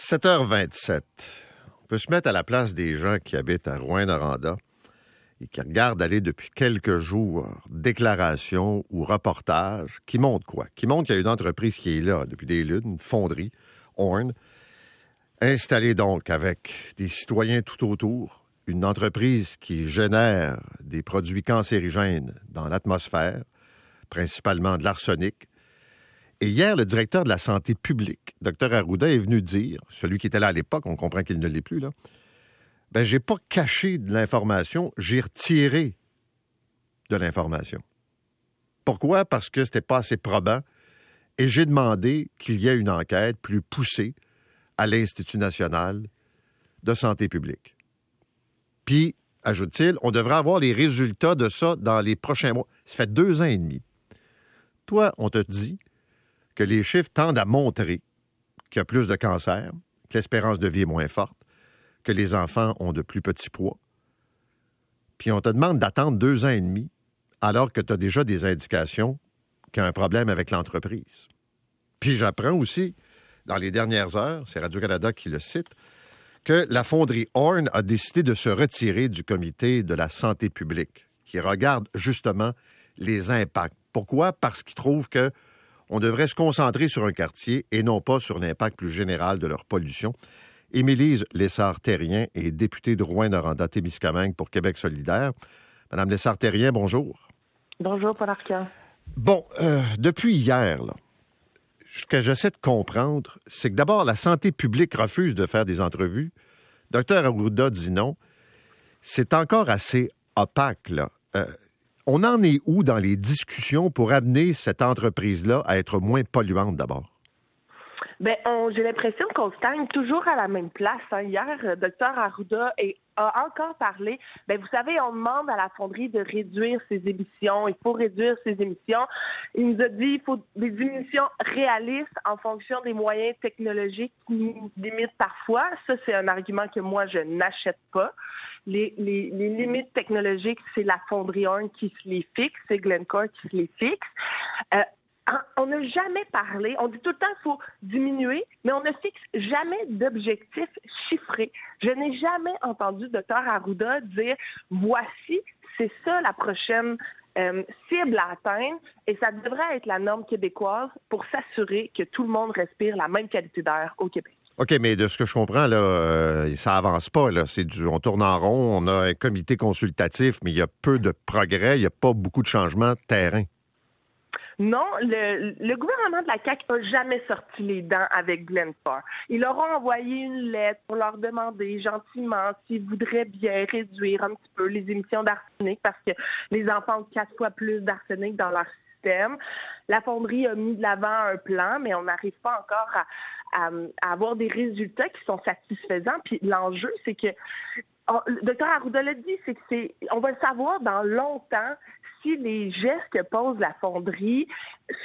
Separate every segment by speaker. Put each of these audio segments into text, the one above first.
Speaker 1: 7h27. On peut se mettre à la place des gens qui habitent à Rouen-Noranda et qui regardent aller depuis quelques jours déclarations ou reportages qui montrent quoi? Qui montrent qu'il y a une entreprise qui est là depuis des lunes, une fonderie, Horn, installée donc avec des citoyens tout autour, une entreprise qui génère des produits cancérigènes dans l'atmosphère, principalement de l'arsenic, et hier, le directeur de la santé publique, Dr Arruda, est venu dire, celui qui était là à l'époque, on comprend qu'il ne l'est plus, là, ben, j'ai pas caché de l'information, j'ai retiré de l'information. Pourquoi? Parce que c'était pas assez probant et j'ai demandé qu'il y ait une enquête plus poussée à l'Institut national de santé publique. Puis, ajoute-t-il, on devrait avoir les résultats de ça dans les prochains mois. Ça fait deux ans et demi. Toi, on te dit, que les chiffres tendent à montrer qu'il y a plus de cancer, que l'espérance de vie est moins forte, que les enfants ont de plus petits poids. Puis on te demande d'attendre deux ans et demi alors que tu as déjà des indications qu'il y a un problème avec l'entreprise. Puis j'apprends aussi, dans les dernières heures, c'est Radio-Canada qui le cite, que la fonderie Horn a décidé de se retirer du comité de la santé publique, qui regarde justement les impacts. Pourquoi? Parce qu'ils trouvent que on devrait se concentrer sur un quartier et non pas sur l'impact plus général de leur pollution. Émilise Lessard-Terrien est députée de Rouen-Noranda-Témiscamingue pour Québec solidaire. Madame Lessard-Terrien, bonjour.
Speaker 2: Bonjour, Paul Arcand.
Speaker 1: Bon, euh, depuis hier, ce que j'essaie de comprendre, c'est que d'abord, la santé publique refuse de faire des entrevues. Docteur Arruda dit non. C'est encore assez opaque, là. Euh, on en est où dans les discussions pour amener cette entreprise-là à être moins polluante d'abord?
Speaker 2: Ben, j'ai l'impression qu'on stagne toujours à la même place. Hein. Hier, euh, Dr Arruda a encore parlé. Ben, vous savez, on demande à la fonderie de réduire ses émissions. Il faut réduire ses émissions. Il nous a dit qu'il faut des diminutions réalistes en fonction des moyens technologiques qui nous limitent parfois. Ça, c'est un argument que moi, je n'achète pas. Les, limites technologiques, c'est la fonderie Horn qui se les fixe, c'est Glencore qui se les fixe. Euh, on n'a jamais parlé, on dit tout le temps qu'il faut diminuer, mais on ne fixe jamais d'objectifs chiffrés. Je n'ai jamais entendu Dr Arruda dire voici, c'est ça la prochaine euh, cible à atteindre et ça devrait être la norme québécoise pour s'assurer que tout le monde respire la même qualité d'air au Québec.
Speaker 1: OK, mais de ce que je comprends, là, euh, ça avance pas. Là. C'est on tourne en rond, on a un comité consultatif, mais il y a peu de progrès, il n'y a pas beaucoup de changements de terrain.
Speaker 2: Non, le, gouvernement de la CAQ n'a jamais sorti les dents avec Glencore. Ils leur ont envoyé une lettre pour leur demander gentiment s'ils voudraient bien réduire un petit peu les émissions d'arsenic parce que les enfants ont quatre fois plus d'arsenic dans leur La fonderie a mis de l'avant un plan, mais on n'arrive pas encore à, à, avoir des résultats qui sont satisfaisants. Puis l'enjeu, c'est que le docteur Arruda l'a dit, c'est que c'est, on va le savoir dans longtemps si les gestes que pose la fonderie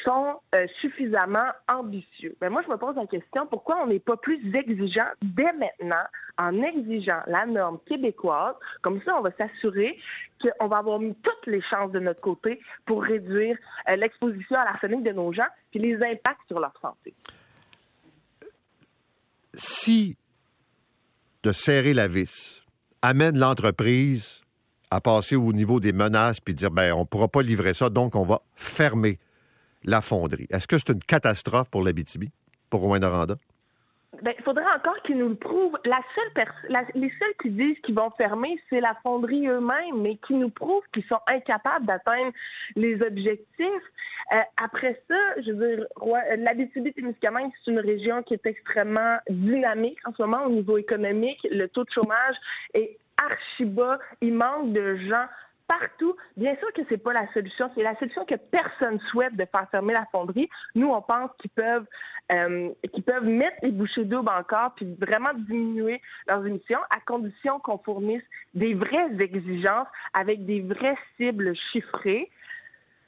Speaker 2: sont euh, suffisamment ambitieux. Mais moi, je me pose la question, pourquoi on n'est pas plus exigeant dès maintenant en exigeant la norme québécoise? Comme ça, on va s'assurer qu'on va avoir mis toutes les chances de notre côté pour réduire euh, l'exposition à l'arsenic de nos gens puis les impacts sur leur santé
Speaker 1: si de serrer la vis amène l'entreprise à passer au niveau des menaces puis dire ben on ne pourra pas livrer ça, donc on va fermer la fonderie. Est-ce que c'est une catastrophe pour l'Abitibi, pour Rouen-Noranda?
Speaker 2: Ben, il faudrait encore qu'ils nous le prouvent. La seule les seuls qui disent qu'ils vont fermer, c'est la fonderie eux-mêmes, mais qui nous prouvent qu'ils sont incapables d'atteindre les objectifs. Euh, après ça, je veux dire, l'Abitibi-Témiscamingue, c'est une région qui est extrêmement dynamique en ce moment au niveau économique. Le taux de chômage est archi bas. Il manque de gens partout. Bien sûr que c'est pas la solution. C'est la solution que personne souhaite de faire fermer la fonderie. Nous, on pense qu'ils peuvent, euh, qu'ils peuvent mettre les bouchées doubles encore puis vraiment diminuer leurs émissions à condition qu'on fournisse des vraies exigences avec des vraies cibles chiffrées.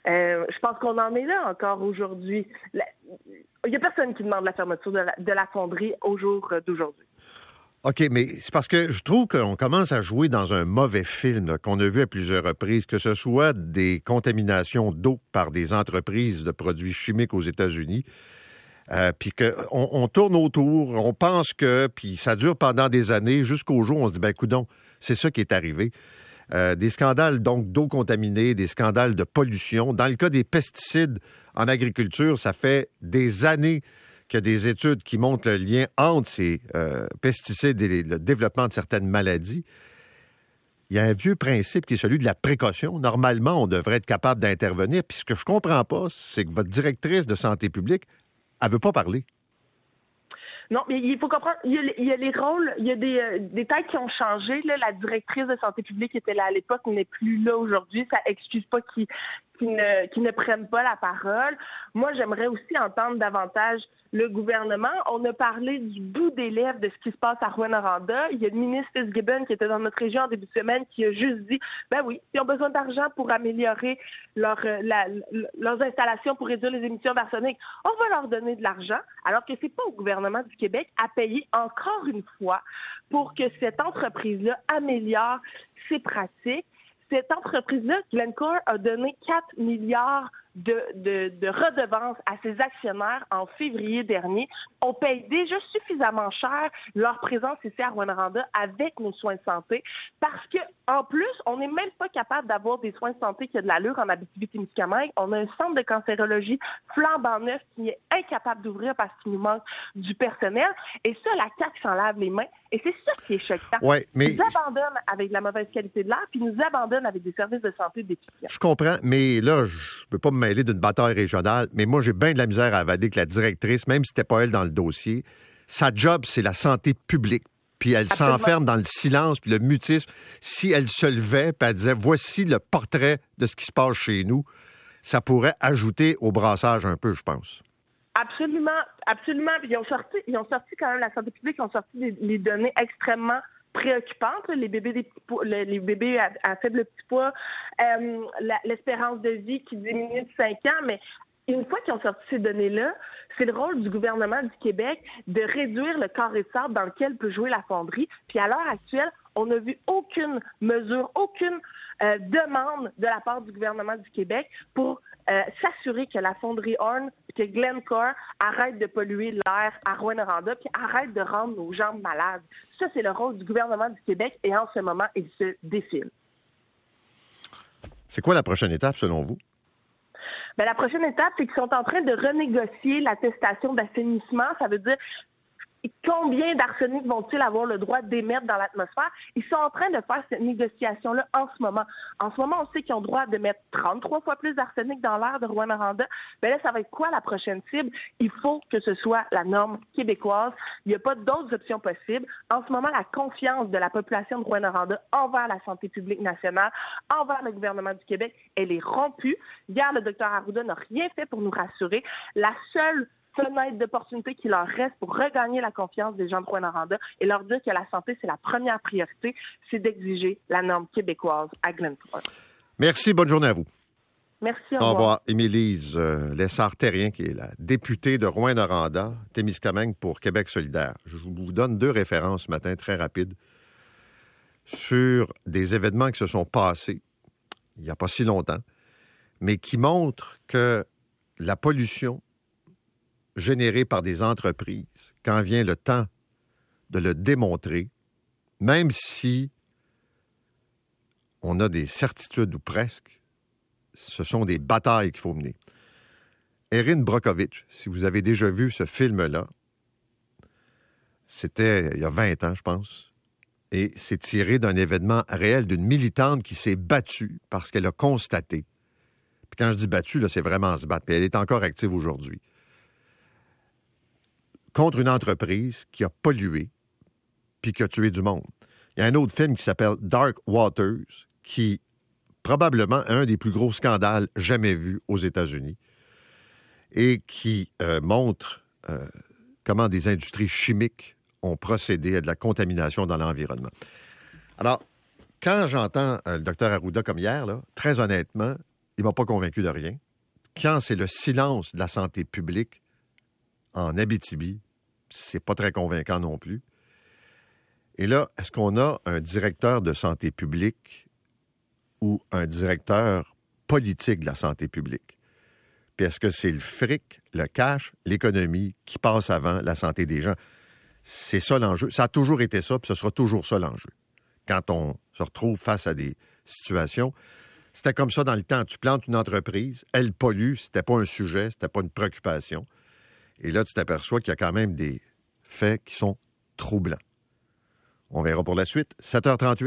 Speaker 2: Euh, je pense qu'on en est là encore aujourd'hui. Il n'y a personne qui demande la fermeture de la, de la fonderie au jour d'aujourd'hui.
Speaker 1: OK, mais c'est parce que je trouve qu'on commence à jouer dans un mauvais film qu'on a vu à plusieurs reprises, que ce soit des contaminations d'eau par des entreprises de produits chimiques aux États-Unis, Euh, puis qu'on on tourne autour, on pense que, puis ça dure pendant des années, jusqu'au jour où on se dit, ben coudon, c'est ça qui est arrivé. Euh, des scandales donc d'eau contaminée, des scandales de pollution. Dans le cas des pesticides en agriculture, ça fait des années qu'il y a des études qui montrent le lien entre ces euh, pesticides et le développement de certaines maladies. Il y a un vieux principe qui est celui de la précaution. Normalement, on devrait être capable d'intervenir. Puis ce que je comprends pas, c'est que votre directrice de santé publique, elle veut pas parler.
Speaker 2: Non, mais il faut comprendre, il y a, les rôles, il y a des, euh, des têtes qui ont changé. La directrice de santé publique était là à l'époque, n'est plus là aujourd'hui. Ça excuse pas qu'il qui ne, qui ne prennent pas la parole. Moi, j'aimerais aussi entendre davantage le gouvernement. On a parlé du bout des lèvres de ce qui se passe à Rouen-Noranda. Il y a le ministre Fitzgibbon qui était dans notre région en début de semaine qui a juste dit, ben oui, ils ont besoin d'argent pour améliorer leur, leurs installations pour réduire les émissions d'arsenic. On va leur donner de l'argent, alors que c'est pas au gouvernement du Québec à payer encore une fois pour que cette entreprise-là améliore ses pratiques cette entreprise-là, Glencore, a donné 4 milliards de, de, de, redevances à ses actionnaires en février dernier. On paye déjà suffisamment cher leur présence ici à Rwanda avec nos soins de santé parce que en plus, on n'est même pas capable d'avoir des soins de santé qui a de l'allure en Abitibi-Témiscamingue. On a un centre de cancérologie flambant neuf qui est incapable d'ouvrir parce qu'il nous manque du personnel. Et ça, la CAQ s'en lave les mains. Et c'est ça qui est choquant.
Speaker 1: Ouais, mais...
Speaker 2: Ils nous abandonnent avec la mauvaise qualité de l'air, puis ils nous abandonnent avec des services de santé déficients.
Speaker 1: Je comprends, mais là, je ne peux pas me mêler d'une bataille régionale, mais moi, j'ai bien de la misère à avaler que la directrice, même si c'était pas elle dans le dossier, sa job, c'est la santé publique puis elle s'enferme dans le silence, puis le mutisme. Si elle se levait, puis elle disait, voici le portrait de ce qui se passe chez nous, ça pourrait ajouter au brassage un peu, je pense.
Speaker 2: Absolument, absolument. ils ont sorti, ils ont sorti quand même la santé publique, ils ont sorti des, données extrêmement préoccupantes. Les bébés, les bébés à, faible petit poids, euh, l'espérance de vie qui diminue de 5 ans, mais une fois qu'ils ont sorti ces données-là, c'est le rôle du gouvernement du Québec de réduire le carré de sable dans lequel peut jouer la fonderie. Puis à l'heure actuelle, on n'a vu aucune mesure, aucune euh, demande de la part du gouvernement du Québec pour euh, s'assurer que la fonderie Horn que Glencore arrête de polluer l'air à Rouen-Noranda puis arrête de rendre nos jambes malades. Ça, c'est le rôle du gouvernement du Québec et en ce moment, il se défile.
Speaker 1: C'est quoi la prochaine étape selon vous?
Speaker 2: Ben, la prochaine étape, c'est qu'ils sont en train de renégocier l'attestation d'assainissement. Ça veut dire combien d'arsenic vont-ils avoir le droit d'émettre dans l'atmosphère? Ils sont en train de faire cette négociation-là en ce moment. En ce moment, on sait qu'ils ont le droit de mettre 33 fois plus d'arsenic dans l'air de Rouen-Noranda. Ben là, ça va être quoi la prochaine cible? Il faut que ce soit la norme québécoise. Il n'y a pas d'autres options possibles. En ce moment, la confiance de la population de Rouen-Noranda envers la santé publique nationale, envers le gouvernement du Québec, elle est rompue. Hier, le docteur Arruda n'a rien fait pour nous rassurer. La seule fenêtre d'opportunité qui leur reste pour regagner la confiance des gens de Rwanda et leur dire que la santé, c'est la première priorité, c'est d'exiger la norme québécoise à Glenford.
Speaker 1: Merci, bonne journée à vous.
Speaker 2: Merci,
Speaker 1: au revoir. Au revoir. Émilise euh, Lessard-Terrien, qui est la députée de Rouen-Noranda, Témiscamingue pour Québec solidaire. Je vous donne deux références ce matin, très rapides, sur des événements qui se sont passés il n'y a pas si longtemps, mais qui montrent que la pollution généré par des entreprises, quand vient le temps de le démontrer, même si on a des certitudes ou presque, ce sont des batailles qu'il faut mener. Erin Brokovich, si vous avez déjà vu ce film-là, c'était il y a 20 ans, je pense, et c'est tiré d'un événement réel d'une militante qui s'est battue parce qu'elle a constaté. Puis quand je dis battue, c'est vraiment se battre. Puis elle est encore active aujourd'hui contre une entreprise qui a pollué puis qui a tué du monde. Il y a un autre film qui s'appelle Dark Waters, qui probablement un des plus gros scandales jamais vus aux États-Unis et qui euh, montre euh, comment des industries chimiques ont procédé à de la contamination dans l'environnement. Alors, quand j'entends euh, le docteur Arruda comme hier, très honnêtement, il ne m'a pas convaincu de rien. Quand c'est le silence de la santé publique en Abitibi, c'est pas très convaincant non plus. Et là, est-ce qu'on a un directeur de santé publique ou un directeur politique de la santé publique? Puis est-ce que c'est le fric, le cash, l'économie qui passe avant la santé des gens? C'est ça l'enjeu. Ça a toujours été ça, puis ce sera toujours ça l'enjeu. Quand on se retrouve face à des situations, c'était comme ça dans le temps. Tu plantes une entreprise, elle pollue, c'était pas un sujet, c'était pas une préoccupation. Et là, tu t'aperçois qu'il y a quand même des faits qui sont troublants. On verra pour la suite. 7h38.